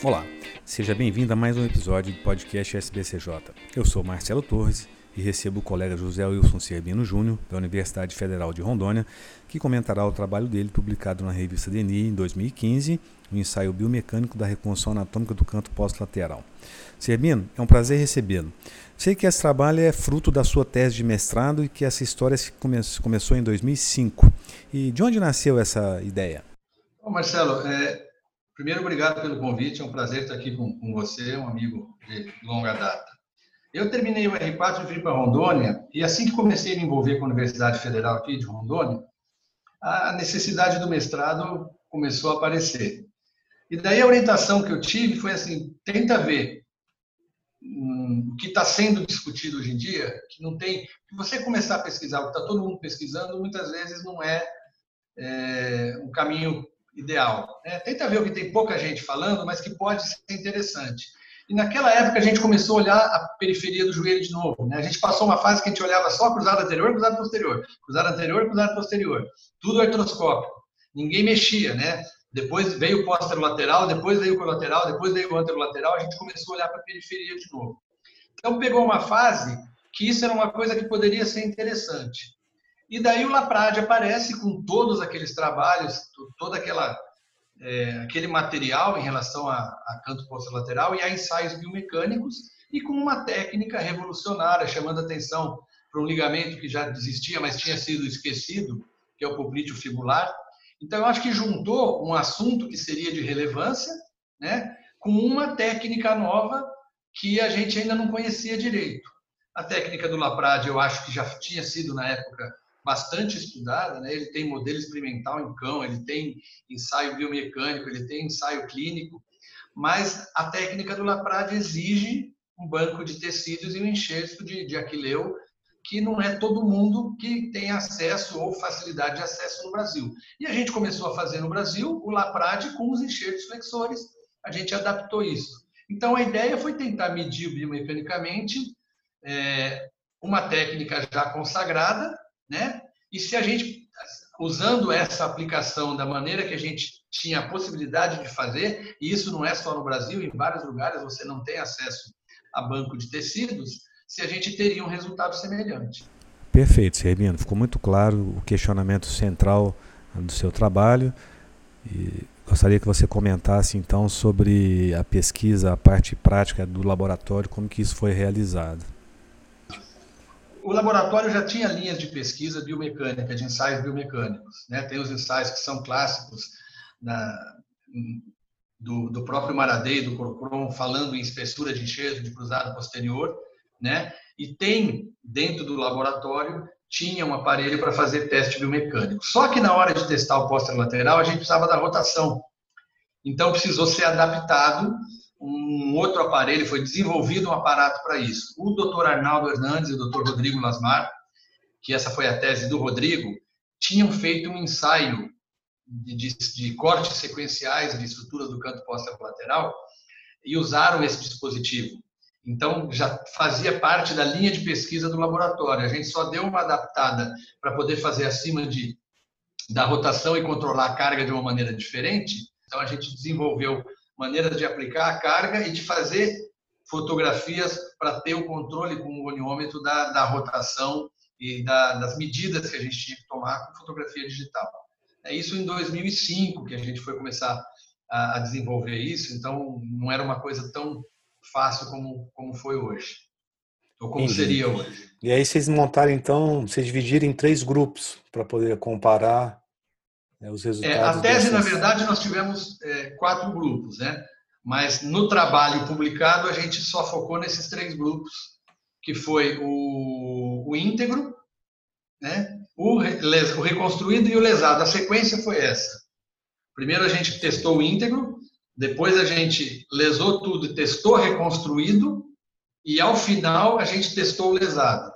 Olá, seja bem-vindo a mais um episódio do podcast SBCJ. Eu sou Marcelo Torres e recebo o colega José Wilson Cerbino Júnior, da Universidade Federal de Rondônia, que comentará o trabalho dele publicado na revista DENI em 2015, o ensaio biomecânico da reconstrução anatômica do canto pós-lateral. Cerbino, é um prazer recebê-lo. Sei que esse trabalho é fruto da sua tese de mestrado e que essa história começou em 2005. E de onde nasceu essa ideia? Bom, Marcelo, é, primeiro obrigado pelo convite, é um prazer estar aqui com, com você, um amigo de longa data. Eu terminei o R4 e vim para Rondônia, e assim que comecei a me envolver com a Universidade Federal aqui de Rondônia, a necessidade do mestrado começou a aparecer. E daí a orientação que eu tive foi assim, tenta ver hum, o que está sendo discutido hoje em dia, que não tem... Se você começar a pesquisar o que está todo mundo pesquisando, muitas vezes não é, é um caminho ideal. Né? Tenta ver o que tem pouca gente falando, mas que pode ser interessante. E naquela época a gente começou a olhar a periferia do joelho de novo. Né? A gente passou uma fase que a gente olhava só cruzado anterior, cruzado posterior, cruzado anterior, cruzado posterior, tudo artroscópico. Ninguém mexia, né? Depois veio o posterolateral, depois veio o colateral, depois veio o anterolateral, a gente começou a olhar para a periferia de novo. Então pegou uma fase que isso era uma coisa que poderia ser interessante. E daí o Laprade aparece com todos aqueles trabalhos, toda aquela é, aquele material em relação a, a canto lateral e a ensaios biomecânicos e com uma técnica revolucionária, chamando atenção para um ligamento que já existia, mas tinha sido esquecido, que é o poplíteo fibular. Então, eu acho que juntou um assunto que seria de relevância, né, com uma técnica nova que a gente ainda não conhecia direito. A técnica do Laprade, eu acho que já tinha sido, na época, bastante estudada, né? ele tem modelo experimental em cão, ele tem ensaio biomecânico, ele tem ensaio clínico, mas a técnica do Laprade exige um banco de tecidos e um enxerto de, de aquileu, que não é todo mundo que tem acesso ou facilidade de acesso no Brasil. E a gente começou a fazer no Brasil o Laprade com os enxertos flexores, a gente adaptou isso. Então a ideia foi tentar medir biomecanicamente é, uma técnica já consagrada, né? E se a gente, usando essa aplicação da maneira que a gente tinha a possibilidade de fazer, e isso não é só no Brasil, em vários lugares você não tem acesso a banco de tecidos, se a gente teria um resultado semelhante. Perfeito, Serbino. Ficou muito claro o questionamento central do seu trabalho. E gostaria que você comentasse então sobre a pesquisa, a parte prática do laboratório, como que isso foi realizado o laboratório já tinha linhas de pesquisa biomecânica, de ensaios biomecânicos. Né? Tem os ensaios que são clássicos na, do, do, próprio Maradei, do Corcron, falando em espessura de enxerto de cruzado posterior. Né? E tem, dentro do laboratório, tinha um aparelho para fazer teste biomecânico. Só que na hora de testar o lateral, a gente precisava da rotação. Então, precisou ser adaptado um outro aparelho, foi desenvolvido um aparato para isso. O doutor Arnaldo Hernandes e o doutor Rodrigo Lasmar, que essa foi a tese do Rodrigo, tinham feito um ensaio de, de, de cortes sequenciais de estruturas do canto lateral e usaram esse dispositivo. Então, já fazia parte da linha de pesquisa do laboratório. A gente só deu uma adaptada para poder fazer acima de, da rotação e controlar a carga de uma maneira diferente. Então, a gente desenvolveu maneiras de aplicar a carga e de fazer fotografias para ter o controle com o goniômetro da, da rotação e da, das medidas que a gente tinha que tomar com fotografia digital. É isso em 2005 que a gente foi começar a, a desenvolver isso, então não era uma coisa tão fácil como, como foi hoje, ou como Entendi. seria hoje. E aí vocês montaram então, vocês dividiram em três grupos para poder comparar né, os resultados. É, a tese, dessas... na verdade, nós tivemos é, quatro grupos, né? Mas no trabalho publicado a gente só focou nesses três grupos, que foi o, o íntegro, né? O, o reconstruído e o lesado. A sequência foi essa. Primeiro a gente testou o íntegro, depois a gente lesou tudo e testou reconstruído, e ao final a gente testou o lesado,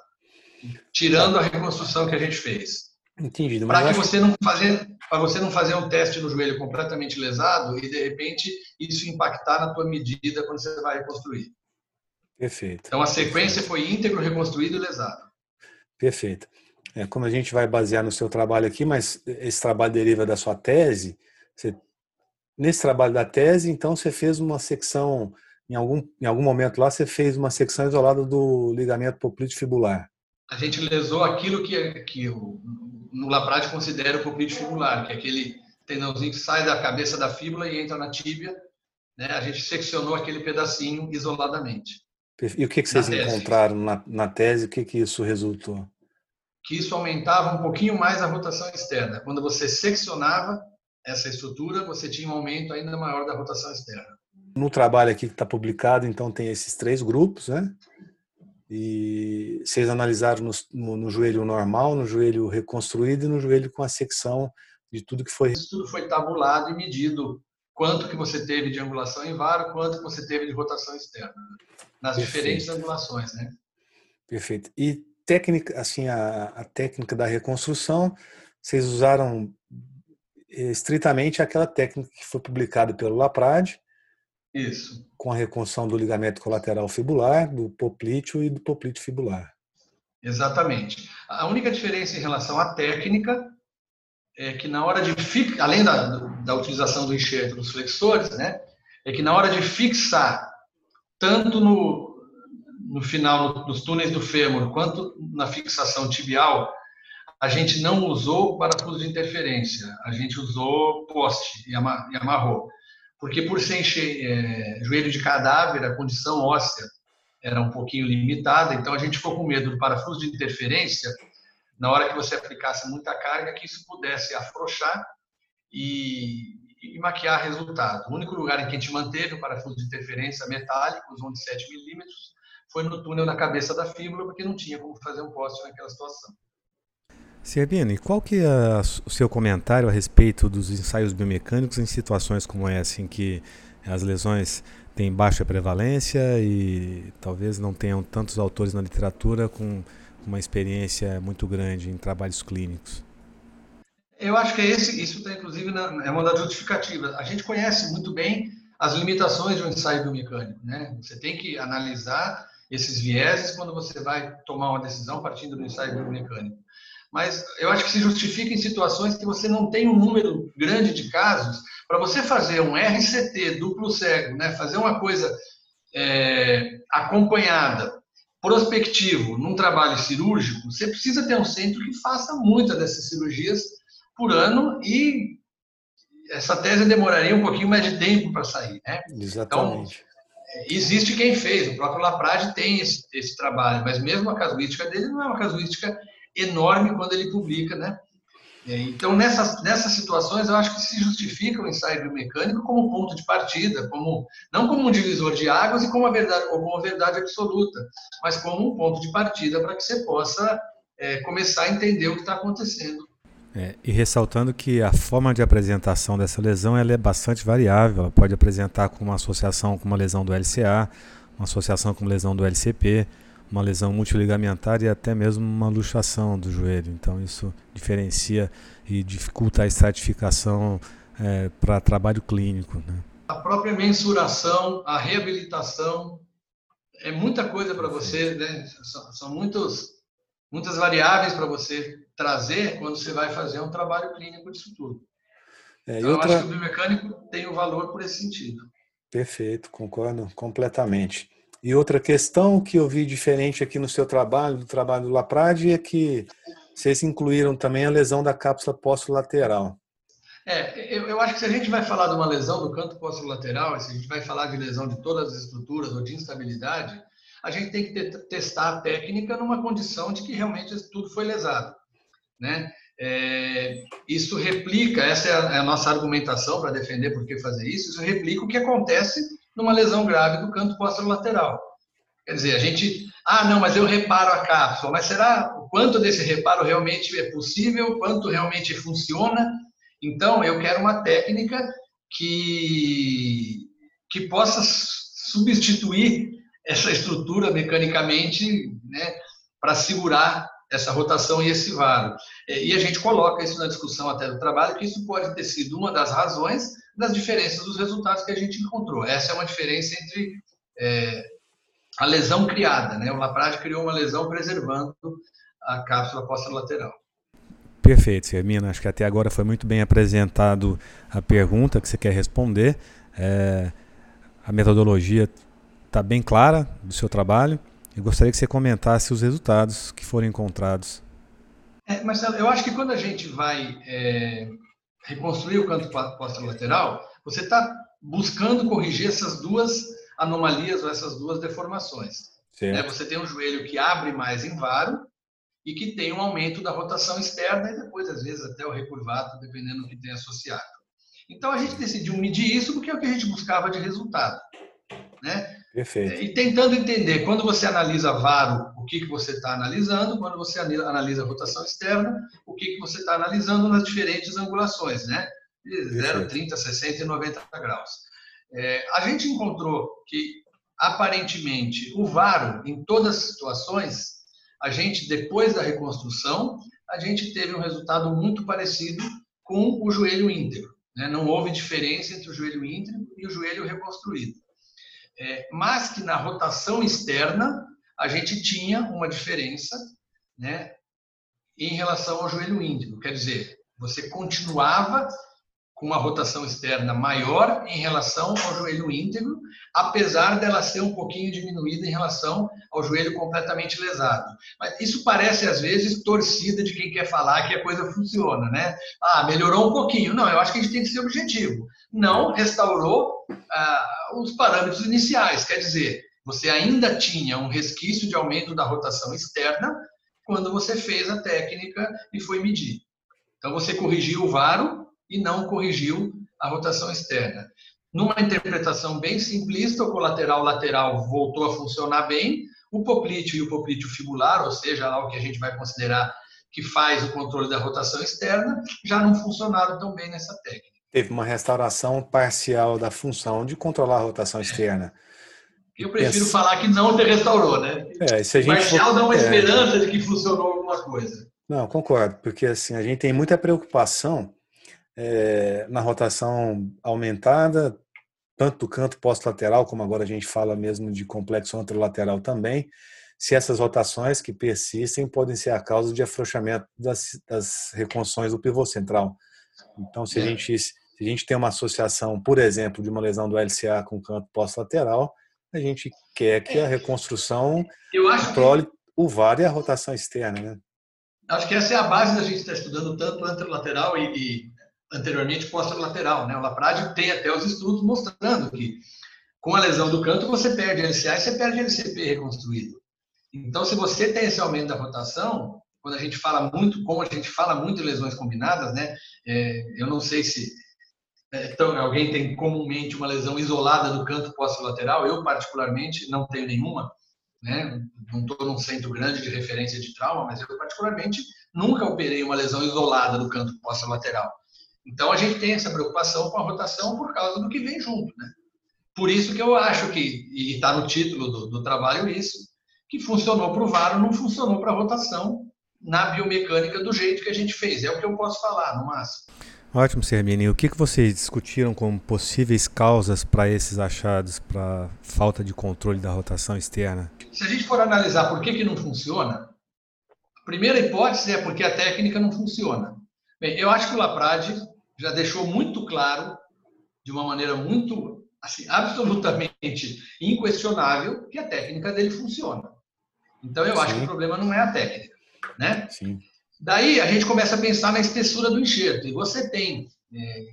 tirando a reconstrução que a gente fez. Entendido. Para que você não fazer para você não fazer um teste no joelho completamente lesado e de repente isso impactar na tua medida quando você vai reconstruir. Perfeito. Então a sequência foi íntegro, reconstruído e lesado. Perfeito. É, como a gente vai basear no seu trabalho aqui, mas esse trabalho deriva da sua tese, você nesse trabalho da tese, então você fez uma secção, em algum, em algum momento lá, você fez uma secção isolada do ligamento poplite fibular. A gente lesou aquilo que, que o, no Laprade considera o poplite fibular, que é aquele tendãozinho que sai da cabeça da fíbula e entra na tíbia. Né? A gente seccionou aquele pedacinho isoladamente. E o que, que vocês na encontraram na, na tese? O que, que isso resultou? Que isso aumentava um pouquinho mais a rotação externa. Quando você seccionava essa estrutura, você tinha um aumento ainda maior da rotação externa. No trabalho aqui que está publicado, então, tem esses três grupos, né? E vocês analisaram no, no, no, joelho normal, no joelho reconstruído e no joelho com a secção de tudo que foi. Isso tudo foi tabulado e medido quanto que você teve de angulação em varo, quanto que você teve de rotação externa nas Perfeito. diferentes angulações, né? Perfeito. E técnica, assim, a, a técnica da reconstrução, vocês usaram estritamente aquela técnica que foi publicada pelo Laprade. Isso. Com a reconstrução do ligamento colateral fibular, do poplíteo e do poplíteo fibular. Exatamente. A única diferença em relação à técnica é que na hora de além da, da utilização do enxerto dos flexores, né, é que na hora de fixar tanto no, no final nos túneis do fêmur quanto na fixação tibial a gente não usou parafuso de interferência, a gente usou poste e amarrou. Porque por ser encher, é, joelho de cadáver, a condição óssea era um pouquinho limitada, então a gente ficou com medo do parafuso de interferência, na hora que você aplicasse muita carga, que isso pudesse afrouxar e, e maquiar resultado. O único lugar em que a gente manteve o parafuso de interferência metálico, usando de 7 milímetros, foi no túnel da cabeça da fíbula, porque não tinha como fazer um poste naquela situação. Serbino, qual que é o seu comentário a respeito dos ensaios biomecânicos em situações como essa, em que as lesões têm baixa prevalência e talvez não tenham tantos autores na literatura com uma experiência muito grande em trabalhos clínicos? Eu acho que é esse, isso está inclusive na, é uma das justificativas. A gente conhece muito bem as limitações de um ensaio biomecânico, né? Você tem que analisar esses vieses quando você vai tomar uma decisão partindo do ensaio biomecânico mas eu acho que se justifica em situações que você não tem um número grande de casos. Para você fazer um RCT duplo cego, né, fazer uma coisa é, acompanhada, prospectivo, num trabalho cirúrgico, você precisa ter um centro que faça muitas dessas cirurgias por ano e essa tese demoraria um pouquinho mais de tempo para sair. Né? Exatamente. Então, existe quem fez, o próprio Laprade tem esse, esse trabalho, mas mesmo a casuística dele não é uma casuística enorme quando ele publica, né? É, então, nessas, nessas situações, eu acho que se justifica o ensaio biomecânico como ponto de partida, como não como um divisor de águas e como a verdade, como a verdade absoluta, mas como um ponto de partida para que você possa é, começar a entender o que está acontecendo. É, e ressaltando que a forma de apresentação dessa lesão ela é bastante variável, ela pode apresentar com uma associação com uma lesão do LCA, uma associação com lesão do LCP, uma lesão multiligamentar e até mesmo uma luxação do joelho. Então isso diferencia e dificulta a estratificação é, para trabalho clínico. Né? A própria mensuração, a reabilitação, é muita coisa para você, né? são, são muitos, muitas variáveis para você trazer quando você vai fazer um trabalho clínico disso tudo. É, então, outra... eu acho que o biomecânico tem o um valor por esse sentido. Perfeito, concordo completamente. E outra questão que eu vi diferente aqui no seu trabalho, do trabalho do Laprade, é que vocês incluíram também a lesão da cápsula posterolateral. É, eu, eu, acho que se a gente vai falar de uma lesão do canto posterolateral, se a gente vai falar de lesão de todas as estruturas ou de instabilidade, a gente tem que ter, testar a técnica numa condição de que realmente tudo foi lesado. Né? É, isso replica, essa é a, é a nossa argumentação para defender por que fazer isso, isso replica o que acontece numa lesão grave do canto posterolateral. Quer dizer, a gente, ah, não, mas eu reparo a cápsula, mas será o quanto desse reparo realmente é possível, quanto realmente funciona? Então, eu quero uma técnica que, que possa substituir essa estrutura mecanicamente, né, para segurar essa rotação e esse varo. E a gente coloca isso na discussão até do trabalho, que isso pode ter sido uma das razões das diferenças dos resultados que a gente encontrou. Essa é uma diferença entre é, a lesão criada, né? O Laprade criou uma lesão preservando a cápsula lateral. Perfeito, Sermina. Acho que até agora foi muito bem apresentado a pergunta que você quer responder. É, a metodologia está bem clara do seu trabalho. Eu gostaria que você comentasse os resultados que foram encontrados. É, Marcelo, eu acho que quando a gente vai é, reconstruir o canto posterolateral, você está buscando corrigir essas duas anomalias ou essas duas deformações. É, você tem um joelho que abre mais em varo e que tem um aumento da rotação externa e depois, às vezes, até o recurvado, dependendo do que tem associado. Então, a gente decidiu medir isso porque é o que a gente buscava de resultado. Né? Perfeito. E tentando entender, quando você analisa varo, o que, que você está analisando, quando você analisa rotação externa, o que, que você está analisando nas diferentes angulações, né? De 0, 30, 60 e 90 graus. É, a gente encontrou que, aparentemente, o varo, em todas as situações, a gente, depois da reconstrução, a gente teve um resultado muito parecido com o joelho íntegro. Né? Não houve diferença entre o joelho íntegro e o joelho reconstruído. É, mas que na rotação externa, a gente tinha uma diferença né, em relação ao joelho íntegro. Quer dizer, você continuava com uma rotação externa maior em relação ao joelho íntegro, apesar dela ser um pouquinho diminuída em relação ao joelho completamente lesado. Mas isso parece, às vezes, torcida de quem quer falar que a coisa funciona, né? Ah, melhorou um pouquinho. Não, eu acho que a gente tem que ser objetivo. Não restaurou ah, os parâmetros iniciais, quer dizer, você ainda tinha um resquício de aumento da rotação externa quando você fez a técnica e foi medir. Então, você corrigiu o varo e não corrigiu a rotação externa. Numa interpretação bem simplista, o colateral lateral voltou a funcionar bem, o poplíteo e o poplíteo fibular, ou seja, lá o que a gente vai considerar que faz o controle da rotação externa, já não funcionaram tão bem nessa técnica. Teve uma restauração parcial da função de controlar a rotação externa. Eu prefiro Pensa... falar que não te restaurou, né? É, se a gente Parcial for... dá uma é... esperança de que funcionou alguma coisa. Não, concordo, porque assim, a gente tem muita preocupação é, na rotação aumentada, tanto do canto pós-lateral, como agora a gente fala mesmo de complexo anterolateral também, se essas rotações que persistem podem ser a causa de afrouxamento das, das reconstruções do pivô central. Então, se a, é. gente, se a gente tem uma associação, por exemplo, de uma lesão do LCA com canto pós-lateral, a gente quer que a é. reconstrução controle que... o VAR e a rotação externa. Né? Acho que essa é a base da gente estar estudando tanto anterolateral e, e anteriormente lateral, Né? O Laprade tem até os estudos mostrando que com a lesão do canto você perde LCA e você perde LCP reconstruído. Então, se você tem esse aumento da rotação, quando a gente fala muito, como a gente fala muito em lesões combinadas, né? É, eu não sei se então, alguém tem comumente uma lesão isolada do canto lateral. Eu, particularmente, não tenho nenhuma. Né? Não estou num centro grande de referência de trauma, mas eu, particularmente, nunca operei uma lesão isolada do canto lateral. Então a gente tem essa preocupação com a rotação por causa do que vem junto, né? Por isso que eu acho que, e está no título do, do, trabalho isso, que funcionou para o varo, não funcionou para a rotação na biomecânica do jeito que a gente fez. É o que eu posso falar, no máximo. Ótimo, Sermini. O que, que vocês discutiram como possíveis causas para esses achados, para falta de controle da rotação externa? Se a gente for analisar por que, que não funciona, a primeira hipótese é porque a técnica não funciona. Bem, eu acho que o Laprade já deixou muito claro, de uma maneira muito, assim, absolutamente inquestionável, que a técnica dele funciona. Então, eu Sim. acho que o problema não é a técnica, né? Sim. Daí, a gente começa a pensar na espessura do enxerto. E você tem é,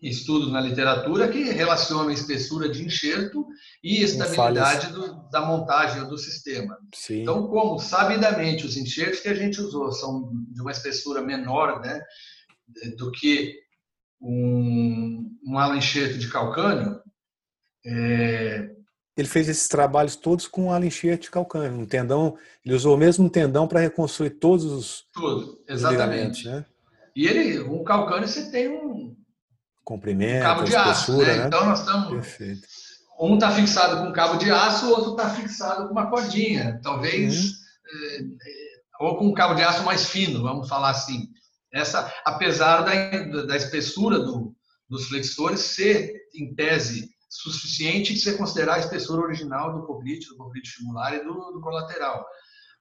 estudos na literatura que relacionam a espessura de enxerto e estabilidade do, da montagem do sistema. Sim. Então, como sabidamente os enxertos que a gente usou são de uma espessura menor, né, do que um, um alenchete de calcânio. É... Ele fez esses trabalhos todos com alenchete de calcânio, um tendão. Ele usou o mesmo tendão para reconstruir todos os, Tudo, exatamente. né? E ele, um calcânio, você tem um comprimento, um cabo de aço, né? né? Então nós estamos. Perfeito. Um está fixado com um cabo de aço, o outro está fixado com uma cordinha, talvez, uhum. ou com um cabo de aço mais fino, vamos falar assim. Essa, apesar da, da espessura do, dos flexores ser, em tese, suficiente de você considerar a espessura original do poplite, do poplite fibular e do, do colateral.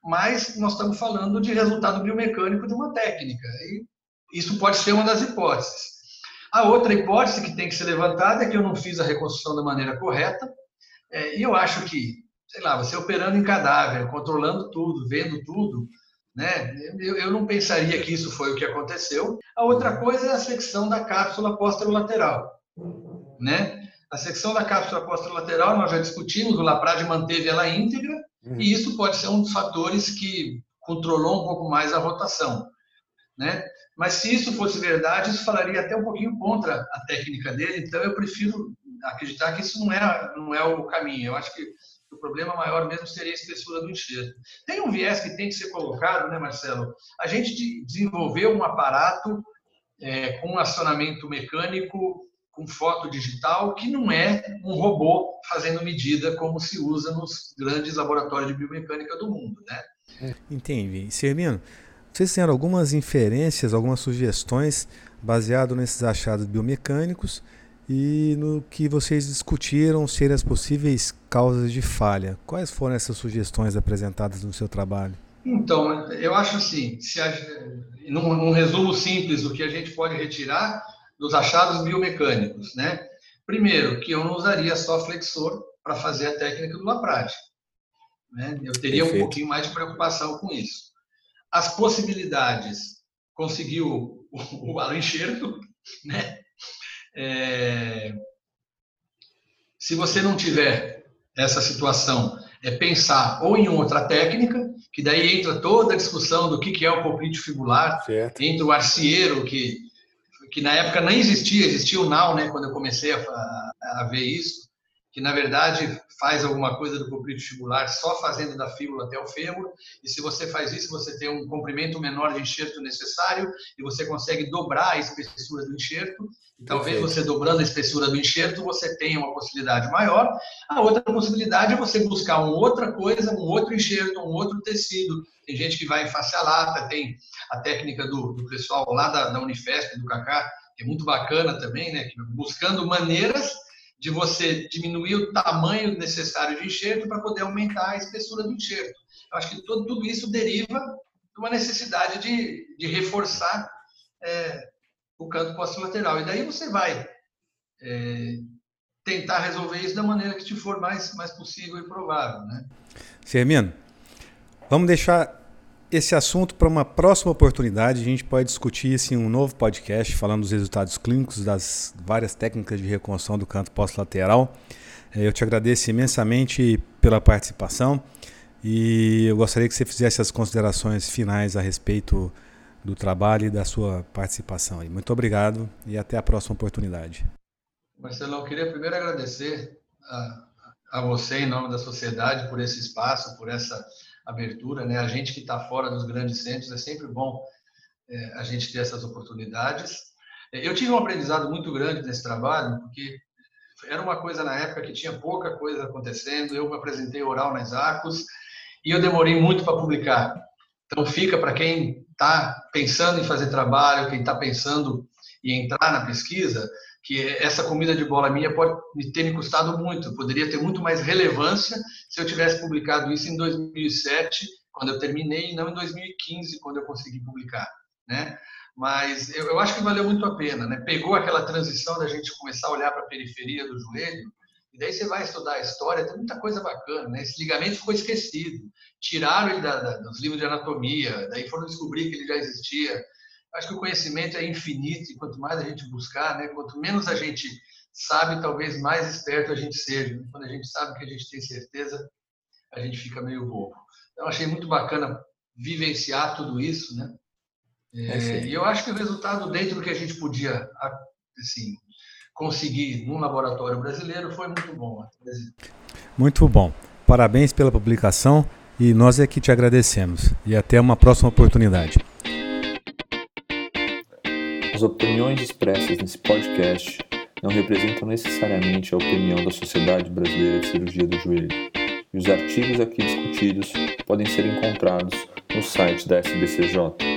mas nós estamos falando de resultado biomecânico de uma técnica. E isso pode ser uma das hipóteses. A outra hipótese que tem que ser levantada é que eu não fiz a reconstrução da maneira correta, é, e eu acho que, sei lá, você operando em cadáver, controlando tudo, vendo tudo, né? Eu, eu não pensaria que isso foi o que aconteceu. A outra coisa é a secção da cápsula posterolateral, né? A secção da cápsula posterolateral nós já discutimos, o Laprade manteve ela íntegra, uhum. e isso pode ser um dos fatores que controlou um pouco mais a rotação, né? Mas se isso fosse verdade, isso falaria até um pouquinho contra a técnica dele, então eu prefiro acreditar que isso não é, não é o caminho. Eu acho que o problema maior mesmo seria a espessura do enxerto. Tem um viés que tem que ser colocado, né, Marcelo? A gente desenvolveu um aparato é, com acionamento mecânico com foto digital que não é um robô fazendo medida como se usa nos grandes laboratórios de biomecânica do mundo, né? Entendi. Sermino, vocês têm algumas inferências, algumas sugestões baseado nesses achados biomecânicos e no que vocês discutiram ser as possíveis causas de falha. Quais foram essas sugestões apresentadas no seu trabalho? Então, eu acho assim, se a, num, num, resumo simples, o que a gente pode retirar dos achados biomecânicos, né? Primeiro, que eu não usaria só flexor para fazer a técnica do Laprade. Né? Eu teria Perfeito. um pouquinho mais de preocupação com isso. As possibilidades, conseguiu o, o alo enxerto, né? É, se você não tiver essa situação, é pensar ou em outra técnica, que daí entra toda a discussão do que, é o palpite fibular, certo. entra o arcieiro, que, que na época nem existia, existia o NAU, né, quando eu comecei a, a ver isso, que na verdade faz alguma coisa do comprimido fibular só fazendo da fíbula até o fêmur, e se você faz isso, você tem um comprimento menor de enxerto necessário e você consegue dobrar a espessura do enxerto. E talvez Perfeito. você dobrando a espessura do enxerto, você tenha uma possibilidade maior. A outra possibilidade é você buscar uma outra coisa, um outro enxerto, um outro tecido. Tem gente que vai em face a lata, tem a técnica do, do pessoal lá da, da Unifesp, do Cacá, que é muito bacana também, né? buscando maneiras de você diminuir o tamanho necessário de enxerto para poder aumentar a espessura do enxerto. Eu acho que tudo, tudo isso deriva de uma necessidade de, de reforçar é, o canto lateral. E daí você vai é, tentar resolver isso da maneira que te for mais, mais possível e provável. Né? Sermino, vamos deixar esse assunto para uma próxima oportunidade. A gente pode discutir isso em um novo podcast, falando dos resultados clínicos das várias técnicas de reconstrução do canto pós-lateral. É, eu te agradeço imensamente pela participação e eu gostaria que você fizesse as considerações finais a respeito do trabalho e da sua participação. Muito obrigado e até a próxima oportunidade. Marcelo, eu queria primeiro agradecer a, a você, em nome da sociedade, por esse espaço, por essa abertura, né? A gente que está fora dos grandes centros é sempre bom é, a gente ter essas oportunidades. É, eu tive um aprendizado muito grande nesse trabalho, porque era uma coisa na época que tinha pouca coisa acontecendo. Eu me apresentei oral nas ACOS e eu demorei muito para publicar. Então fica para quem está pensando em fazer trabalho, quem está pensando em entrar na pesquisa, que essa comida de bola minha pode ter me custado muito, poderia ter muito mais relevância se eu tivesse publicado isso em 2007, quando eu terminei, e não em 2015, quando eu consegui publicar, né? Mas eu, eu acho que valeu muito a pena, né? Pegou aquela transição da gente começar a olhar para a periferia do joelho, e daí você vai estudar a história, tem muita coisa bacana, né? Esse ligamento ficou esquecido, tiraram ele da, da, dos livros de anatomia, daí foram descobrir que ele já existia, acho que o conhecimento é infinito e quanto mais a gente buscar, né, quanto menos a gente sabe, talvez mais esperto a gente seja. Quando a gente sabe que a gente tem certeza, a gente fica meio bobo. Então, achei muito bacana vivenciar tudo isso, né? É, e eu acho que o resultado dentro do que a gente podia assim, conseguir num laboratório brasileiro foi muito bom. Muito bom. Parabéns pela publicação e nós é que te agradecemos. E até uma próxima oportunidade. As opiniões expressas nesse podcast não representam necessariamente a opinião da Sociedade Brasileira de Cirurgia do Joelho, e os artigos aqui discutidos podem ser encontrados no site da SBCJ